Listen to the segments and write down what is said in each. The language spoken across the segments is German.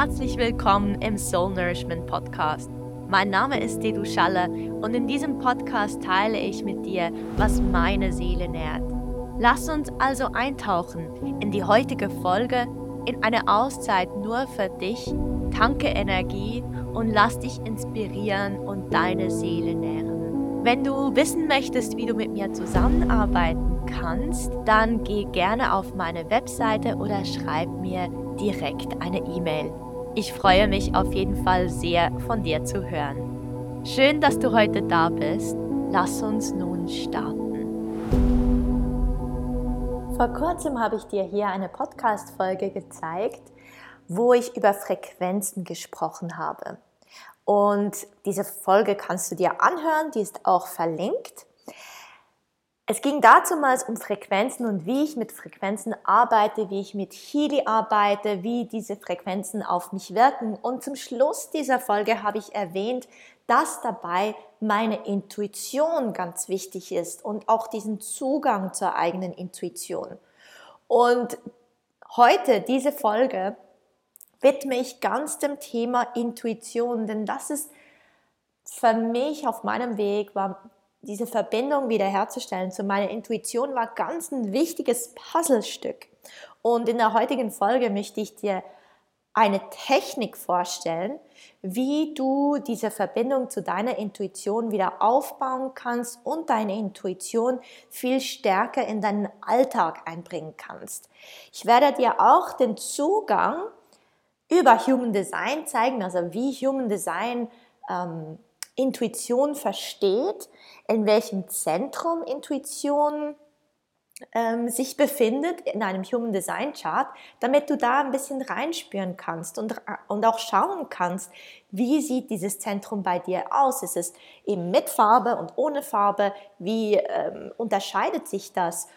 Herzlich willkommen im Soul Nourishment Podcast. Mein Name ist Dedu Schalle und in diesem Podcast teile ich mit dir, was meine Seele nährt. Lass uns also eintauchen in die heutige Folge, in eine Auszeit nur für dich, tanke Energie und lass dich inspirieren und deine Seele nähren. Wenn du wissen möchtest, wie du mit mir zusammenarbeiten kannst, dann geh gerne auf meine Webseite oder schreib mir direkt eine E-Mail. Ich freue mich auf jeden Fall sehr von dir zu hören. Schön, dass du heute da bist. Lass uns nun starten. Vor kurzem habe ich dir hier eine Podcast-Folge gezeigt, wo ich über Frequenzen gesprochen habe. Und diese Folge kannst du dir anhören, die ist auch verlinkt. Es ging dazu mal um Frequenzen und wie ich mit Frequenzen arbeite, wie ich mit Healy arbeite, wie diese Frequenzen auf mich wirken. Und zum Schluss dieser Folge habe ich erwähnt, dass dabei meine Intuition ganz wichtig ist und auch diesen Zugang zur eigenen Intuition. Und heute, diese Folge, widme ich ganz dem Thema Intuition, denn das ist für mich auf meinem Weg war diese Verbindung wiederherzustellen zu meiner Intuition war ganz ein wichtiges Puzzlestück. Und in der heutigen Folge möchte ich dir eine Technik vorstellen, wie du diese Verbindung zu deiner Intuition wieder aufbauen kannst und deine Intuition viel stärker in deinen Alltag einbringen kannst. Ich werde dir auch den Zugang über Human Design zeigen, also wie Human Design ähm, Intuition versteht, in welchem Zentrum Intuition ähm, sich befindet in einem Human Design Chart, damit du da ein bisschen reinspüren kannst und, und auch schauen kannst, wie sieht dieses Zentrum bei dir aus? Ist es eben mit Farbe und ohne Farbe? Wie ähm, unterscheidet sich das?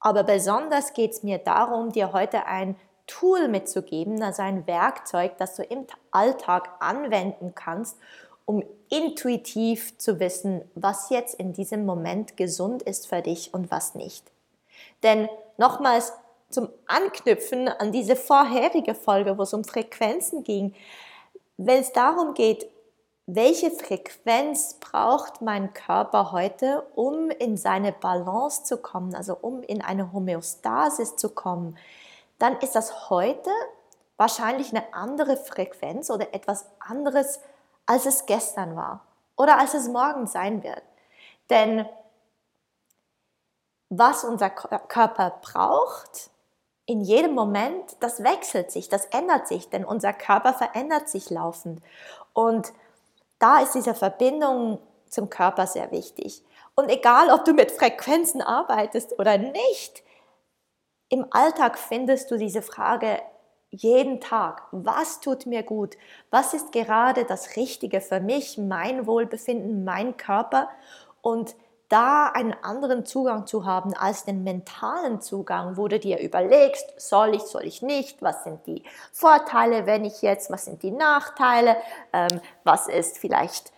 Aber besonders geht es mir darum, dir heute ein Tool mitzugeben, also ein Werkzeug, das du im Alltag anwenden kannst, um intuitiv zu wissen, was jetzt in diesem Moment gesund ist für dich und was nicht. Denn nochmals zum Anknüpfen an diese vorherige Folge, wo es um Frequenzen ging, wenn es darum geht, welche Frequenz braucht mein Körper heute, um in seine Balance zu kommen, also um in eine Homöostasis zu kommen, dann ist das heute wahrscheinlich eine andere Frequenz oder etwas anderes als es gestern war oder als es morgen sein wird. Denn was unser Körper braucht, in jedem Moment, das wechselt sich, das ändert sich, denn unser Körper verändert sich laufend. Und da ist diese Verbindung zum Körper sehr wichtig. Und egal, ob du mit Frequenzen arbeitest oder nicht, im Alltag findest du diese Frage jeden Tag, was tut mir gut, was ist gerade das Richtige für mich, mein Wohlbefinden, mein Körper? Und da einen anderen Zugang zu haben als den mentalen Zugang, wo du dir überlegst, soll ich, soll ich nicht, was sind die Vorteile, wenn ich jetzt, was sind die Nachteile, ähm, was ist vielleicht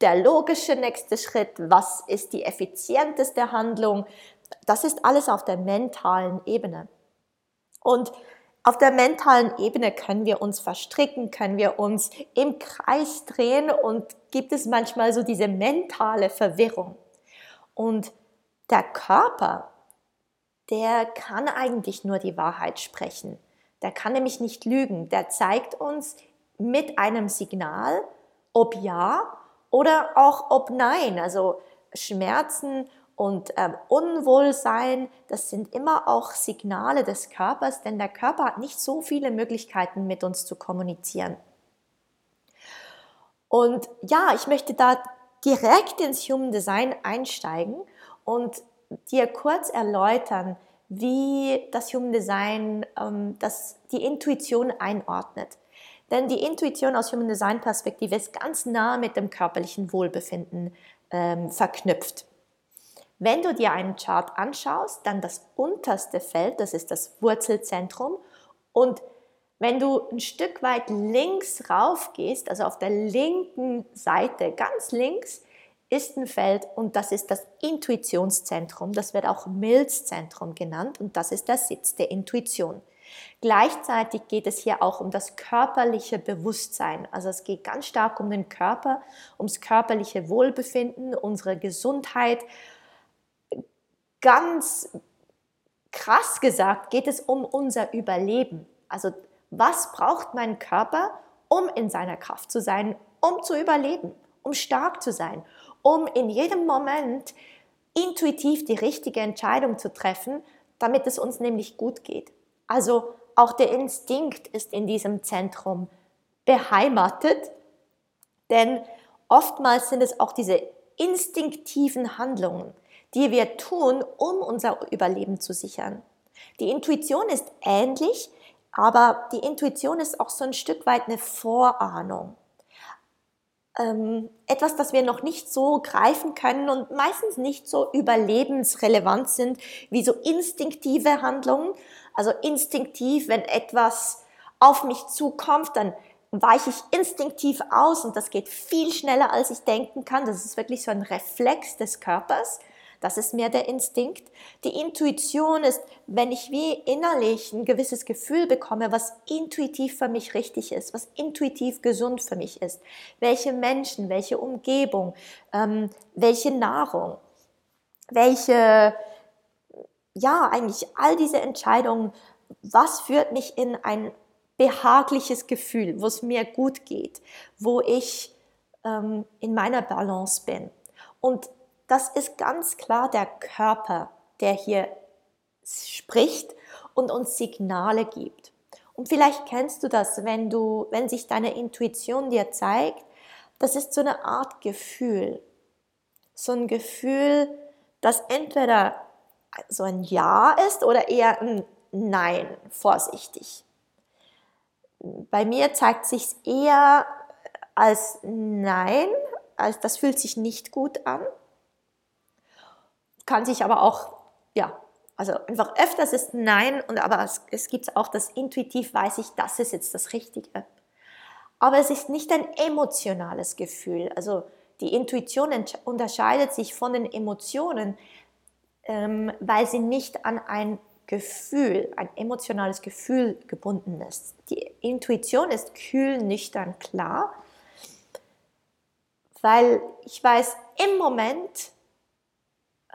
der logische nächste Schritt, was ist die effizienteste Handlung. Das ist alles auf der mentalen Ebene. Und auf der mentalen Ebene können wir uns verstricken, können wir uns im Kreis drehen und gibt es manchmal so diese mentale Verwirrung. Und der Körper, der kann eigentlich nur die Wahrheit sprechen. Der kann nämlich nicht lügen. Der zeigt uns mit einem Signal, ob ja oder auch ob nein. Also Schmerzen und ähm, Unwohlsein, das sind immer auch Signale des Körpers, denn der Körper hat nicht so viele Möglichkeiten, mit uns zu kommunizieren. Und ja, ich möchte da direkt ins Human Design einsteigen und dir kurz erläutern, wie das Human Design ähm, das, die Intuition einordnet. Denn die Intuition aus Human Design Perspektive ist ganz nah mit dem körperlichen Wohlbefinden ähm, verknüpft. Wenn du dir einen Chart anschaust, dann das unterste Feld, das ist das Wurzelzentrum. Und wenn du ein Stück weit links rauf gehst, also auf der linken Seite, ganz links, ist ein Feld und das ist das Intuitionszentrum. Das wird auch Milzzentrum genannt und das ist der Sitz der Intuition. Gleichzeitig geht es hier auch um das körperliche Bewusstsein. Also es geht ganz stark um den Körper, ums körperliche Wohlbefinden, unsere Gesundheit. Ganz krass gesagt geht es um unser Überleben. Also was braucht mein Körper, um in seiner Kraft zu sein, um zu überleben, um stark zu sein, um in jedem Moment intuitiv die richtige Entscheidung zu treffen, damit es uns nämlich gut geht. Also auch der Instinkt ist in diesem Zentrum beheimatet, denn oftmals sind es auch diese instinktiven Handlungen, die wir tun, um unser Überleben zu sichern. Die Intuition ist ähnlich, aber die Intuition ist auch so ein Stück weit eine Vorahnung ähm, etwas, das wir noch nicht so greifen können und meistens nicht so überlebensrelevant sind wie so instinktive Handlungen. Also instinktiv, wenn etwas auf mich zukommt, dann weiche ich instinktiv aus und das geht viel schneller, als ich denken kann. Das ist wirklich so ein Reflex des Körpers. Das ist mehr der Instinkt. Die Intuition ist, wenn ich wie innerlich ein gewisses Gefühl bekomme, was intuitiv für mich richtig ist, was intuitiv gesund für mich ist. Welche Menschen, welche Umgebung, ähm, welche Nahrung, welche, ja, eigentlich all diese Entscheidungen, was führt mich in ein behagliches Gefühl, wo es mir gut geht, wo ich ähm, in meiner Balance bin. Und das ist ganz klar der Körper, der hier spricht und uns Signale gibt. Und vielleicht kennst du das, wenn du, wenn sich deine Intuition dir zeigt, das ist so eine Art Gefühl. So ein Gefühl, das entweder so ein Ja ist oder eher ein Nein, vorsichtig. Bei mir zeigt sich eher als Nein, als das fühlt sich nicht gut an kann sich aber auch, ja, also einfach öfters ist Nein, und aber es, es gibt auch das intuitiv weiß ich, das ist jetzt das Richtige. Aber es ist nicht ein emotionales Gefühl. Also die Intuition unterscheidet sich von den Emotionen, ähm, weil sie nicht an ein Gefühl, ein emotionales Gefühl gebunden ist. Die Intuition ist kühl, nüchtern, klar, weil ich weiß im Moment,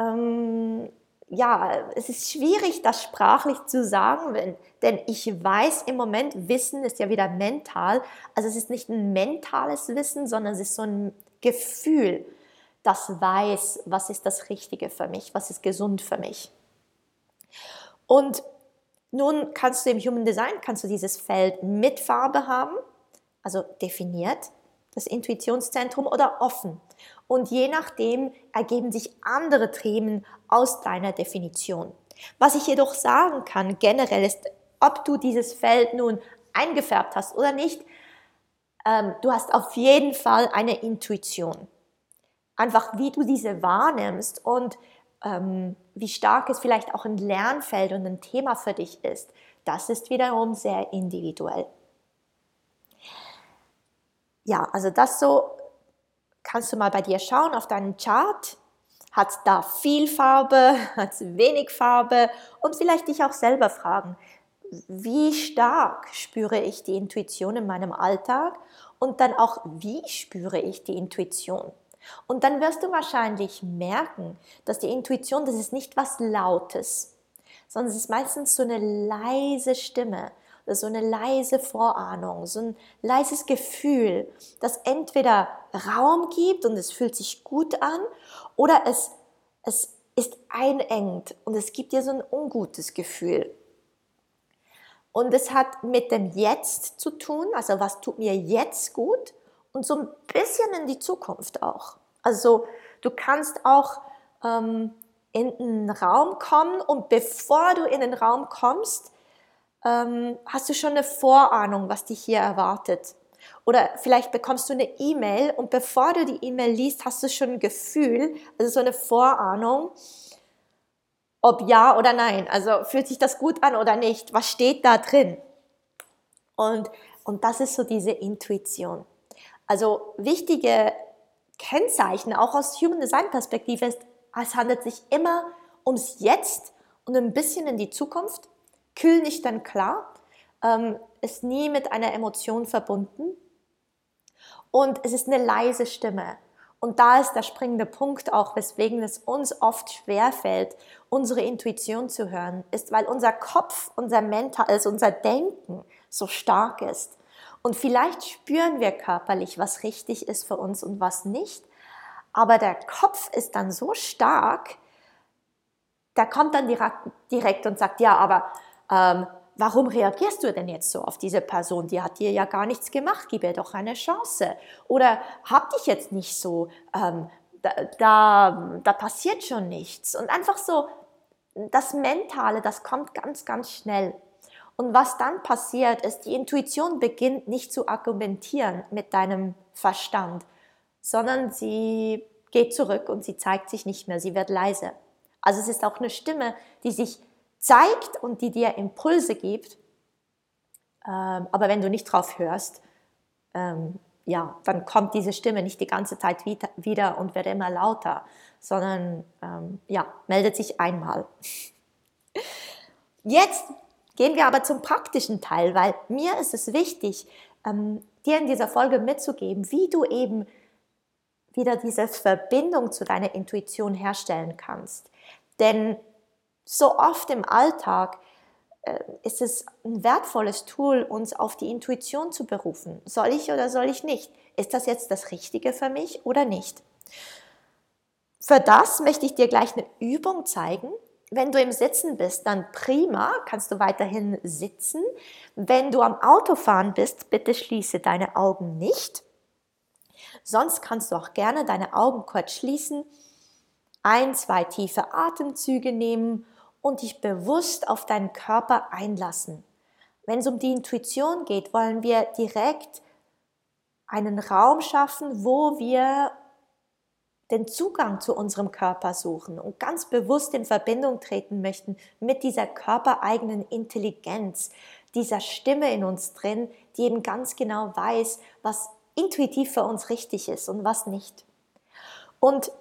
ähm, ja, es ist schwierig, das sprachlich zu sagen, wenn, denn ich weiß im Moment, Wissen ist ja wieder mental. Also es ist nicht ein mentales Wissen, sondern es ist so ein Gefühl, das weiß, was ist das Richtige für mich, was ist gesund für mich. Und nun kannst du im Human Design, kannst du dieses Feld mit Farbe haben, also definiert, das Intuitionszentrum oder offen. Und je nachdem ergeben sich andere Themen aus deiner Definition. Was ich jedoch sagen kann generell ist, ob du dieses Feld nun eingefärbt hast oder nicht, ähm, du hast auf jeden Fall eine Intuition. Einfach wie du diese wahrnimmst und ähm, wie stark es vielleicht auch ein Lernfeld und ein Thema für dich ist, das ist wiederum sehr individuell ja, also das so kannst du mal bei dir schauen auf deinen Chart. Hat da viel Farbe, hat wenig Farbe und vielleicht dich auch selber fragen, wie stark spüre ich die Intuition in meinem Alltag und dann auch, wie spüre ich die Intuition? Und dann wirst du wahrscheinlich merken, dass die Intuition, das ist nicht was Lautes, sondern es ist meistens so eine leise Stimme, so eine leise Vorahnung, so ein leises Gefühl, das entweder Raum gibt und es fühlt sich gut an oder es, es ist einengt und es gibt dir so ein ungutes Gefühl. Und es hat mit dem Jetzt zu tun, also was tut mir jetzt gut und so ein bisschen in die Zukunft auch. Also du kannst auch ähm, in einen Raum kommen und bevor du in den Raum kommst, ähm, hast du schon eine Vorahnung, was dich hier erwartet. Oder vielleicht bekommst du eine E-Mail und bevor du die E-Mail liest, hast du schon ein Gefühl, also so eine Vorahnung, ob ja oder nein. Also fühlt sich das gut an oder nicht? Was steht da drin? Und, und das ist so diese Intuition. Also wichtige Kennzeichen, auch aus Human Design Perspektive, ist, es handelt sich immer ums Jetzt und ein bisschen in die Zukunft kühl nicht dann klar. ähm, ist nie mit einer Emotion verbunden und es ist eine leise Stimme. Und da ist der springende Punkt auch, weswegen es uns oft schwerfällt, unsere Intuition zu hören, ist, weil unser Kopf, unser Mental, also unser Denken so stark ist. Und vielleicht spüren wir körperlich, was richtig ist für uns und was nicht. Aber der Kopf ist dann so stark, der kommt dann direkt, direkt und sagt, ja, aber ähm, warum reagierst du denn jetzt so auf diese Person? Die hat dir ja gar nichts gemacht, gib ihr doch eine Chance. Oder hab dich jetzt nicht so, ähm, da, da, da passiert schon nichts. Und einfach so, das Mentale, das kommt ganz, ganz schnell. Und was dann passiert, ist, die Intuition beginnt nicht zu argumentieren mit deinem Verstand, sondern sie geht zurück und sie zeigt sich nicht mehr, sie wird leise. Also es ist auch eine Stimme, die sich zeigt und die dir Impulse gibt. Ähm, aber wenn du nicht drauf hörst, ähm, ja, dann kommt diese Stimme nicht die ganze Zeit wieder und wird immer lauter, sondern ähm, ja, meldet sich einmal. Jetzt gehen wir aber zum praktischen Teil, weil mir ist es wichtig, dir in dieser Folge mitzugeben, wie du eben wieder diese Verbindung zu deiner Intuition herstellen kannst. Denn so oft im Alltag äh, ist es ein wertvolles Tool, uns auf die Intuition zu berufen. Soll ich oder soll ich nicht? Ist das jetzt das Richtige für mich oder nicht? Für das möchte ich dir gleich eine Übung zeigen. Wenn du im Sitzen bist, dann prima, kannst du weiterhin sitzen. Wenn du am Autofahren bist, bitte schließe deine Augen nicht. Sonst kannst du auch gerne deine Augen kurz schließen, ein, zwei tiefe Atemzüge nehmen und dich bewusst auf deinen Körper einlassen. Wenn es um die Intuition geht, wollen wir direkt einen Raum schaffen, wo wir den Zugang zu unserem Körper suchen und ganz bewusst in Verbindung treten möchten mit dieser körpereigenen Intelligenz, dieser Stimme in uns drin, die eben ganz genau weiß, was intuitiv für uns richtig ist und was nicht. Und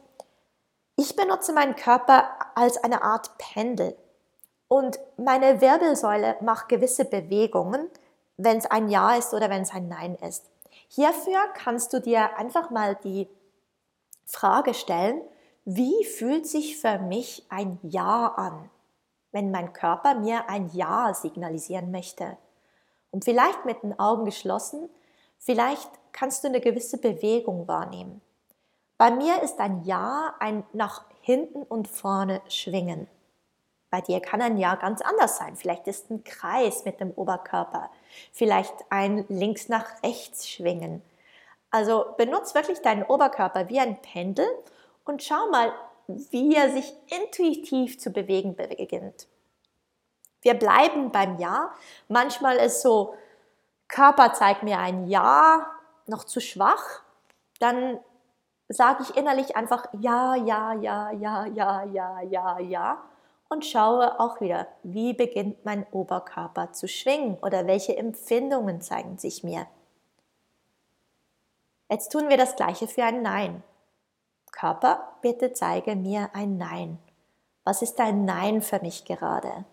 ich benutze meinen Körper als eine Art Pendel. Und meine Wirbelsäule macht gewisse Bewegungen, wenn es ein Ja ist oder wenn es ein Nein ist. Hierfür kannst du dir einfach mal die Frage stellen, wie fühlt sich für mich ein Ja an, wenn mein Körper mir ein Ja signalisieren möchte? Und vielleicht mit den Augen geschlossen, vielleicht kannst du eine gewisse Bewegung wahrnehmen. Bei mir ist ein Ja ein nach hinten und vorne schwingen. Bei dir kann ein Ja ganz anders sein. Vielleicht ist ein Kreis mit dem Oberkörper, vielleicht ein links nach rechts schwingen. Also benutze wirklich deinen Oberkörper wie ein Pendel und schau mal, wie er sich intuitiv zu bewegen beginnt. Wir bleiben beim Ja. Manchmal ist so, Körper zeigt mir ein Ja, noch zu schwach. Dann sage ich innerlich einfach Ja, ja, ja, ja, ja, ja, ja, ja und schaue auch wieder, wie beginnt mein Oberkörper zu schwingen oder welche Empfindungen zeigen sich mir. Jetzt tun wir das gleiche für ein Nein. Körper, bitte zeige mir ein Nein. Was ist ein Nein für mich gerade?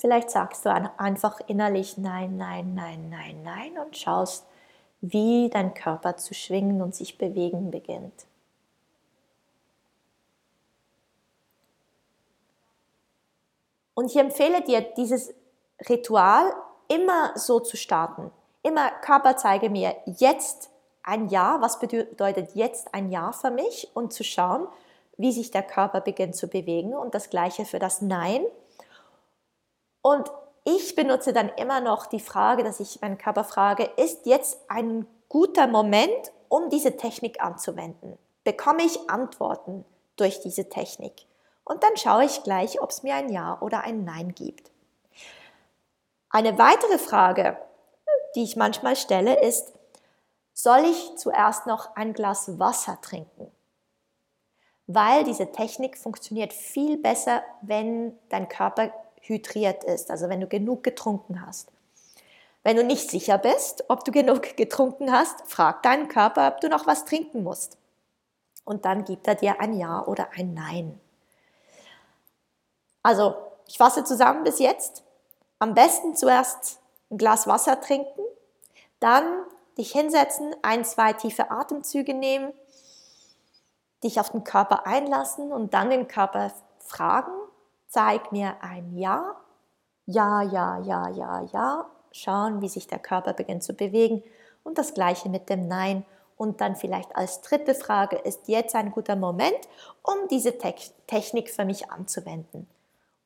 Vielleicht sagst du einfach innerlich Nein, Nein, Nein, Nein, Nein und schaust, wie dein Körper zu schwingen und sich bewegen beginnt. Und ich empfehle dir, dieses Ritual immer so zu starten. Immer Körper zeige mir jetzt ein Ja, was bedeutet jetzt ein Ja für mich und zu schauen, wie sich der Körper beginnt zu bewegen und das gleiche für das Nein. Und ich benutze dann immer noch die Frage, dass ich meinen Körper frage, ist jetzt ein guter Moment, um diese Technik anzuwenden? Bekomme ich Antworten durch diese Technik? Und dann schaue ich gleich, ob es mir ein Ja oder ein Nein gibt. Eine weitere Frage, die ich manchmal stelle, ist, soll ich zuerst noch ein Glas Wasser trinken? Weil diese Technik funktioniert viel besser, wenn dein Körper hydriert ist, also wenn du genug getrunken hast. Wenn du nicht sicher bist, ob du genug getrunken hast, frag deinen Körper, ob du noch was trinken musst. Und dann gibt er dir ein Ja oder ein Nein. Also, ich fasse zusammen bis jetzt. am besten zuerst ein Glas Wasser trinken, dann dich hinsetzen, ein, zwei tiefe Atemzüge nehmen, dich auf den Körper einlassen und dann den Körper fragen, zeig mir ein Ja, Ja, ja, ja, ja, ja, schauen, wie sich der Körper beginnt zu bewegen und das gleiche mit dem Nein. Und dann vielleicht als dritte Frage, ist jetzt ein guter Moment, um diese Technik für mich anzuwenden?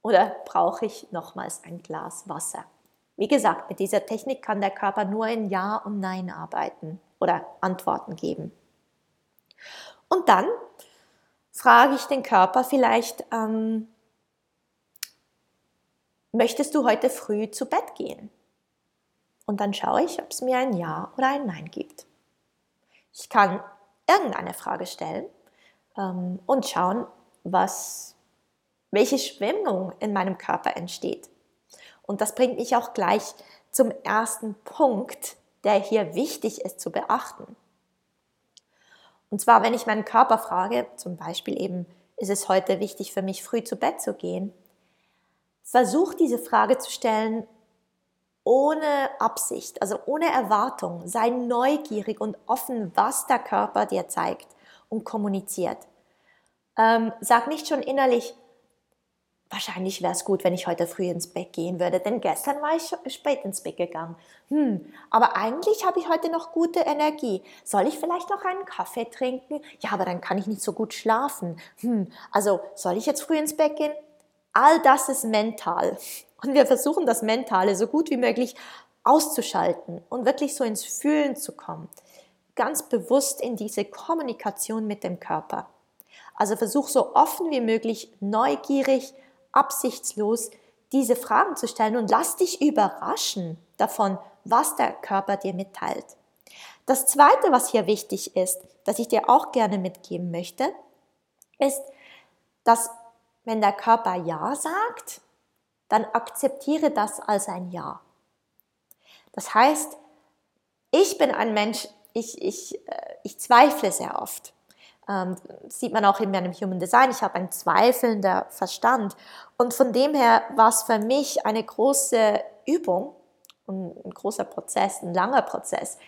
Oder brauche ich nochmals ein Glas Wasser? Wie gesagt, mit dieser Technik kann der Körper nur in Ja und Nein arbeiten oder Antworten geben. Und dann frage ich den Körper vielleicht, ähm, möchtest du heute früh zu Bett gehen? Und dann schaue ich, ob es mir ein Ja oder ein Nein gibt. Ich kann irgendeine Frage stellen ähm, und schauen, was, welche Schwingung in meinem Körper entsteht. Und das bringt mich auch gleich zum ersten Punkt, der hier wichtig ist zu beachten. Und zwar, wenn ich meinen Körper frage, zum Beispiel eben, ist es heute wichtig für mich, früh zu Bett zu gehen, versuch diese Frage zu stellen ohne Absicht, also ohne Erwartung. Sei neugierig und offen, was der Körper dir zeigt und kommuniziert. Ähm, sag nicht schon innerlich, wahrscheinlich wäre es gut, wenn ich heute früh ins Bett gehen würde, denn gestern war ich spät ins Bett gegangen. Hm, aber eigentlich habe ich heute noch gute Energie. Soll ich vielleicht noch einen Kaffee trinken? Ja, aber dann kann ich nicht so gut schlafen. Hm, also soll ich jetzt früh ins Bett gehen? All das ist mental. Und wir versuchen das Mentale so gut wie möglich auszuschalten und wirklich so ins Fühlen zu kommen. Ganz bewusst in diese Kommunikation mit dem Körper. Also versuch so offen wie möglich, neugierig, absichtslos diese Fragen zu stellen und lass dich überraschen davon, was der Körper dir mitteilt. Das Zweite, was hier wichtig ist, das ich dir auch gerne mitgeben möchte, ist, dass wenn der Körper Ja sagt, dann akzeptiere das als ein Ja. Das heißt, ich bin ein Mensch, ich, ich, äh, ich zweifle sehr oft. Ähm, sieht man auch in meinem Human Design. Ich habe einen zweifelnder Verstand. Und von dem her war es für mich eine große Übung, ein, ein großer Prozess, ein langer Prozess,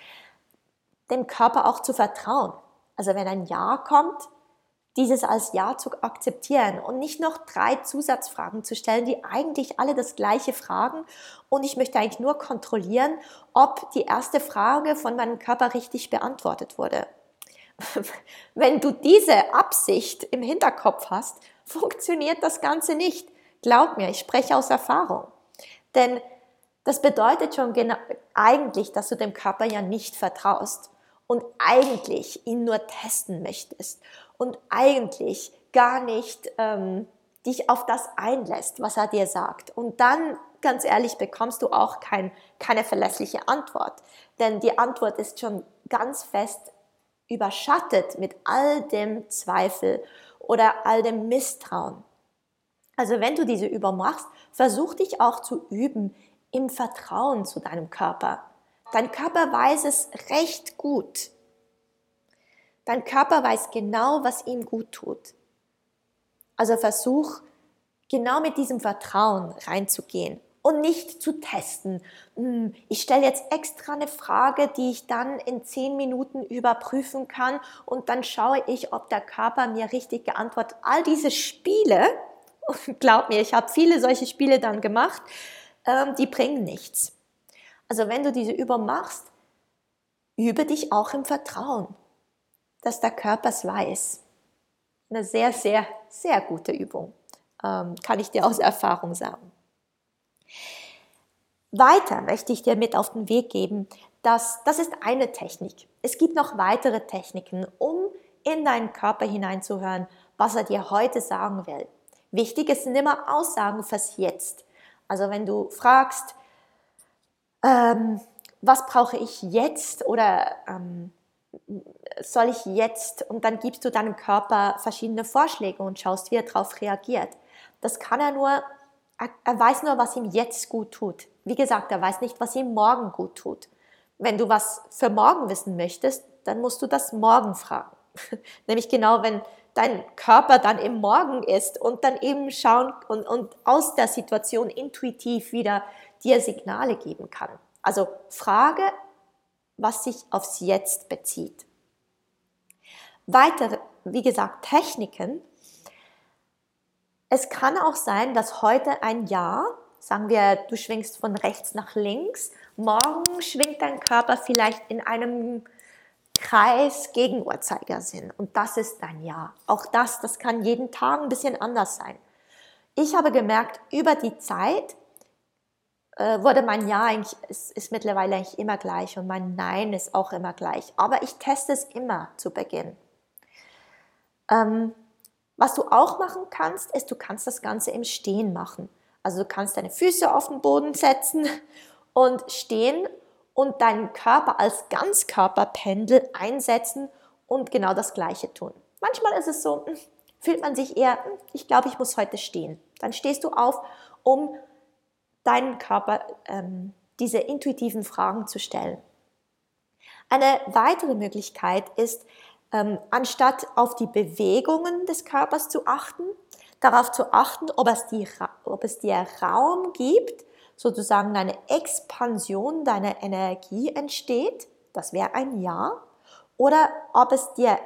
dem Körper auch zu vertrauen. Also wenn ein Ja kommt, dieses als Ja zu akzeptieren und nicht noch drei Zusatzfragen zu stellen, die eigentlich alle das gleiche fragen. Und ich möchte eigentlich nur kontrollieren, ob die erste Frage von meinem Körper richtig beantwortet wurde. Wenn du diese Absicht im Hinterkopf hast, funktioniert das Ganze nicht. Glaub mir, ich spreche aus Erfahrung. Denn das bedeutet schon genau, eigentlich, dass du dem Körper ja nicht vertraust und eigentlich ihn nur testen möchtest und eigentlich gar nicht ähm, dich auf das einlässt, was er dir sagt. Und dann, ganz ehrlich, bekommst du auch kein, keine verlässliche Antwort. Denn die Antwort ist schon ganz fest überschattet mit all dem Zweifel oder all dem Misstrauen. Also wenn du diese Übung machst, versuch dich auch zu üben im Vertrauen zu deinem Körper. Dein Körper weiß es recht gut. Dein Körper weiß genau, was ihm gut tut. Also versuch genau mit diesem Vertrauen reinzugehen und nicht zu testen. Hm, ich stelle jetzt extra eine Frage, die ich dann in zehn Minuten überprüfen kann und dann schaue ich, ob der Körper mir richtig geantwortet. All diese Spiele, glaub mir, ich habe viele solche Spiele dann gemacht, ähm, die bringen nichts. Also wenn du diese Übung machst, übe dich auch im Vertrauen dass der Körper es weiß. Eine sehr, sehr, sehr gute Übung, ähm, kann ich dir aus Erfahrung sagen. Weiter möchte ich dir mit auf den Weg geben, dass das ist eine Technik. Es gibt noch weitere Techniken, um in deinen Körper hineinzuhören, was er dir heute sagen will. Wichtig ist immer Aussagen fürs Jetzt. Also wenn du fragst, ähm, was brauche ich jetzt oder ähm, soll ich jetzt? Und dann gibst du deinem Körper verschiedene Vorschläge und schaust, wie er darauf reagiert. Das kann er nur, er weiß nur, was ihm jetzt gut tut. Wie gesagt, er weiß nicht, was ihm morgen gut tut. Wenn du was für morgen wissen möchtest, dann musst du das morgen fragen. Nämlich genau, wenn dein Körper dann im Morgen ist und dann eben schauen und, und aus der Situation intuitiv wieder dir Signale geben kann. Also frage, was sich aufs Jetzt bezieht. Weitere, wie gesagt, Techniken. Es kann auch sein, dass heute ein Jahr, sagen wir, du schwingst von rechts nach links, morgen schwingt dein Körper vielleicht in einem Kreis gegen Uhrzeigersinn und das ist dein Jahr. Auch das, das kann jeden Tag ein bisschen anders sein. Ich habe gemerkt, über die Zeit wurde mein Ja eigentlich, ist, ist mittlerweile eigentlich immer gleich und mein Nein ist auch immer gleich. Aber ich teste es immer zu Beginn. Ähm, was du auch machen kannst, ist, du kannst das Ganze im Stehen machen. Also du kannst deine Füße auf den Boden setzen und stehen und deinen Körper als Ganzkörperpendel einsetzen und genau das Gleiche tun. Manchmal ist es so, hm, fühlt man sich eher, hm, ich glaube, ich muss heute stehen. Dann stehst du auf, um deinen Körper ähm, diese intuitiven Fragen zu stellen. Eine weitere Möglichkeit ist, ähm, anstatt auf die Bewegungen des Körpers zu achten, darauf zu achten, ob es, die, ob es dir Raum gibt, sozusagen eine Expansion deiner Energie entsteht, das wäre ein Ja, oder ob es dir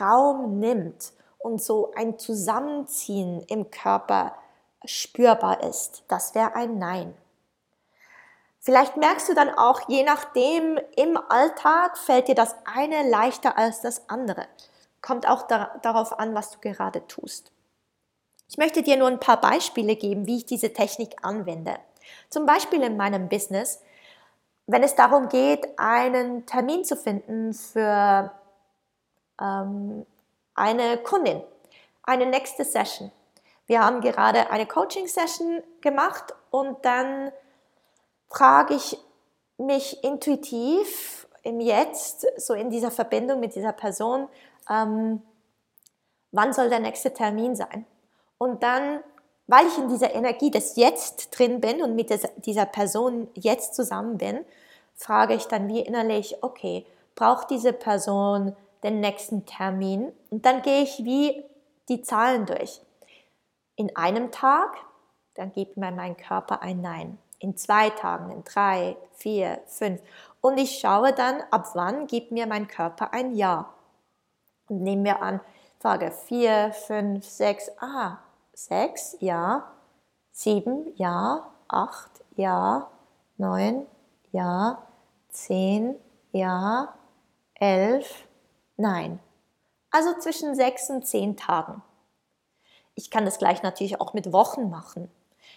Raum nimmt und so ein Zusammenziehen im Körper spürbar ist, das wäre ein Nein. Vielleicht merkst du dann auch, je nachdem, im Alltag fällt dir das eine leichter als das andere. Kommt auch da, darauf an, was du gerade tust. Ich möchte dir nur ein paar Beispiele geben, wie ich diese Technik anwende. Zum Beispiel in meinem Business, wenn es darum geht, einen Termin zu finden für ähm, eine Kundin, eine nächste Session. Wir haben gerade eine Coaching-Session gemacht und dann frage ich mich intuitiv im Jetzt, so in dieser Verbindung mit dieser Person, ähm, wann soll der nächste Termin sein? Und dann, weil ich in dieser Energie des Jetzt drin bin und mit dieser Person jetzt zusammen bin, frage ich dann wie innerlich, okay, braucht diese Person den nächsten Termin? Und dann gehe ich wie die Zahlen durch. In einem Tag, dann gibt mir mein Körper ein Nein in zwei Tagen, in drei, vier, fünf. Und ich schaue dann, ab wann gibt mir mein Körper ein Ja. Und nehmen wir an, Frage vier, fünf, sechs, ah, sechs, ja, sieben, ja, acht, ja, neun, ja, zehn, ja, elf, nein. Also zwischen sechs und zehn Tagen. Ich kann das gleich natürlich auch mit Wochen machen.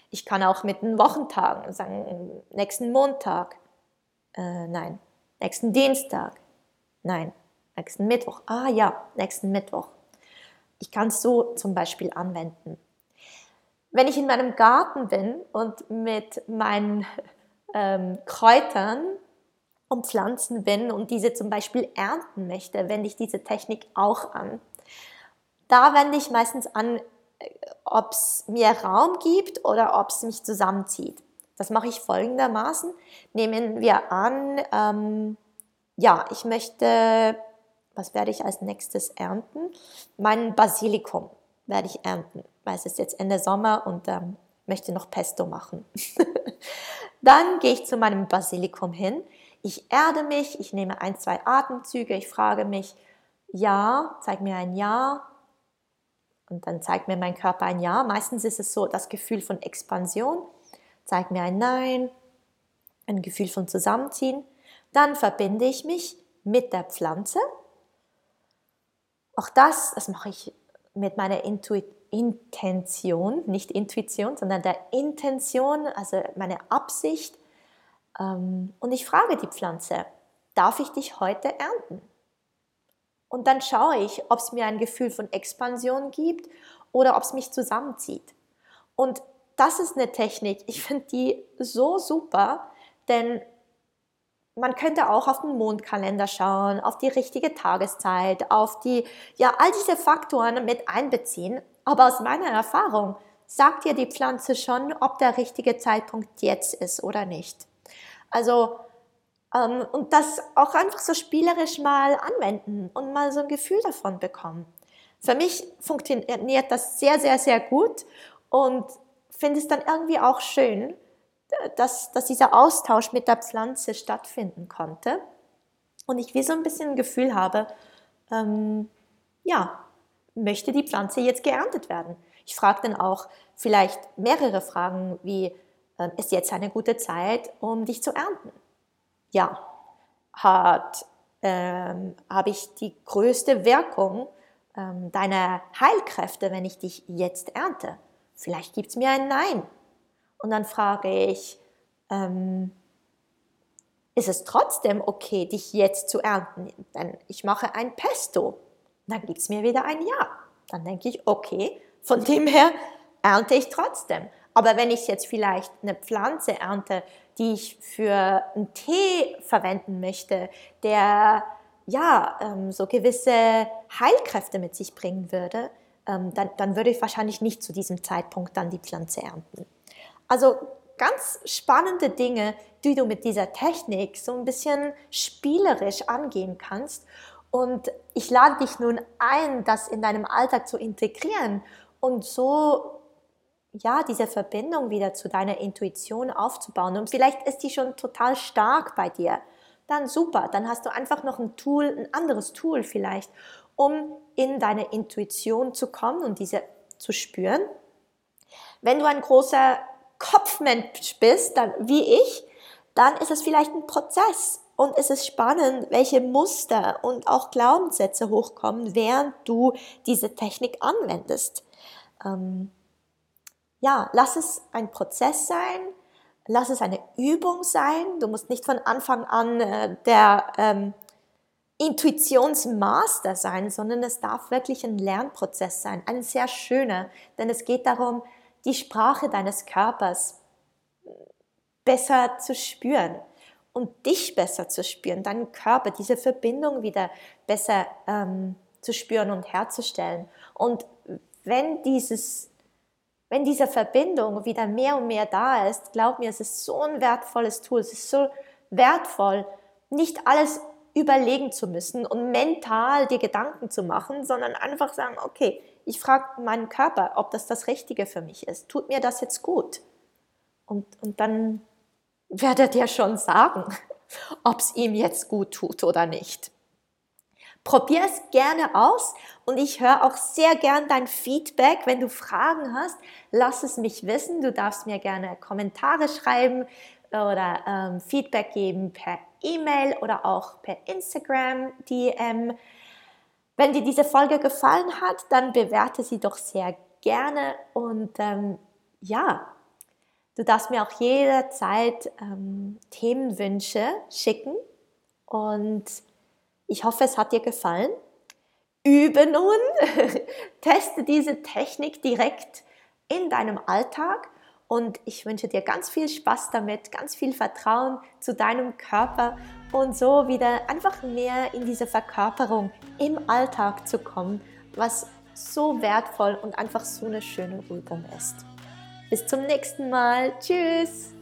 Ich kann auch mit den Wochentagen sagen, nächsten Montag, äh, nein, nächsten Dienstag, nein, nächsten Mittwoch, ah ja, nächsten Mittwoch. Ich kann es so zum Beispiel anwenden. Wenn ich in meinem Garten bin und mit meinen ähm, Kräutern und Pflanzen bin und diese zum Beispiel ernten möchte, wende ich diese Technik auch an. Da wende ich meistens an, ob es mir Raum gibt oder ob es mich zusammenzieht. Das mache ich folgendermaßen. Nehmen wir an, ähm, ja, ich möchte, was werde ich als nächstes ernten? Mein Basilikum werde ich ernten, weil es ist jetzt Ende Sommer und ähm, möchte noch Pesto machen. Dann gehe ich zu meinem Basilikum hin. Ich erde mich, ich nehme ein, zwei Atemzüge, ich frage mich, ja, zeig mir ein Ja, und dann zeigt mir mein Körper ein Ja. Meistens ist es so das Gefühl von Expansion, zeigt mir ein Nein, ein Gefühl von Zusammenziehen. Dann verbinde ich mich mit der Pflanze. Auch das, das mache ich mit meiner Intu Intention, nicht Intuition, sondern der Intention, also meine Absicht. Ähm, und ich frage die Pflanze, darf ich dich heute ernten? Und dann schaue ich, ob es mir ein Gefühl von Expansion gibt oder ob es mich zusammenzieht. Und das ist eine Technik, ich finde die so super, denn man könnte auch auf den Mondkalender schauen, auf die richtige Tageszeit, auf die, ja, all diese Faktoren mit einbeziehen. Aber aus meiner Erfahrung sagt dir die Pflanze schon, ob der richtige Zeitpunkt jetzt ist oder nicht. Also und das auch einfach so spielerisch mal anwenden und mal so ein Gefühl davon bekommen. Für mich funktioniert das sehr, sehr, sehr gut und finde es dann irgendwie auch schön, dass, dass dieser Austausch mit der Pflanze stattfinden konnte und ich wie so ein bisschen ein Gefühl habe, ähm, ja, möchte die Pflanze jetzt geerntet werden? Ich frage dann auch vielleicht mehrere Fragen wie, äh, ist jetzt eine gute Zeit, um dich zu ernten? Ja. Hat, ähm, habe ich die größte Wirkung ähm, deiner Heilkräfte, wenn ich dich jetzt ernte? Vielleicht gibt es mir ein Nein. Und dann frage ich, ähm, ist es trotzdem okay, dich jetzt zu ernten? Denn ich mache ein Pesto. Dann gibt es mir wieder ein Ja. Dann denke ich, okay, von dem her ernte ich trotzdem. Aber wenn ich jetzt vielleicht eine Pflanze ernte, die ich für einen Tee verwenden möchte, der ja ähm, so gewisse Heilkräfte mit sich bringen würde, ähm, dann, dann würde ich wahrscheinlich nicht zu diesem Zeitpunkt dann die Pflanze ernten. Also ganz spannende Dinge, die du mit dieser Technik so ein bisschen spielerisch angehen kannst. Und ich lade dich nun ein, das in deinem Alltag zu integrieren und so ja, diese Verbindung wieder zu deiner Intuition aufzubauen. Und vielleicht ist die schon total stark bei dir. Dann super, dann hast du einfach noch ein Tool, ein anderes Tool vielleicht, um in deine Intuition zu kommen und diese zu spüren. Wenn du ein großer Kopfmensch bist, dann, wie ich, dann ist es vielleicht ein Prozess und es ist spannend, welche Muster und auch Glaubenssätze hochkommen, während du diese Technik anwendest. Ähm, ja, lass es ein Prozess sein, lass es eine Übung sein. Du musst nicht von Anfang an äh, der ähm, Intuitionsmaster sein, sondern es darf wirklich ein Lernprozess sein, ein sehr schöner, denn es geht darum, die Sprache deines Körpers besser zu spüren und dich besser zu spüren, deinen Körper, diese Verbindung wieder besser ähm, zu spüren und herzustellen. Und wenn dieses wenn diese Verbindung wieder mehr und mehr da ist, glaub mir, es ist so ein wertvolles Tool. Es ist so wertvoll, nicht alles überlegen zu müssen und mental die Gedanken zu machen, sondern einfach sagen, okay, ich frage meinen Körper, ob das das Richtige für mich ist. Tut mir das jetzt gut? Und, und dann wird er dir schon sagen, ob es ihm jetzt gut tut oder nicht. Probier es gerne aus und ich höre auch sehr gern dein Feedback. Wenn du Fragen hast, lass es mich wissen. Du darfst mir gerne Kommentare schreiben oder ähm, Feedback geben per E-Mail oder auch per Instagram DM. Wenn dir diese Folge gefallen hat, dann bewerte sie doch sehr gerne und ähm, ja, du darfst mir auch jederzeit ähm, Themenwünsche schicken und ich hoffe, es hat dir gefallen. Übe nun, teste diese Technik direkt in deinem Alltag und ich wünsche dir ganz viel Spaß damit, ganz viel Vertrauen zu deinem Körper und so wieder einfach mehr in diese Verkörperung im Alltag zu kommen, was so wertvoll und einfach so eine schöne Übung ist. Bis zum nächsten Mal. Tschüss.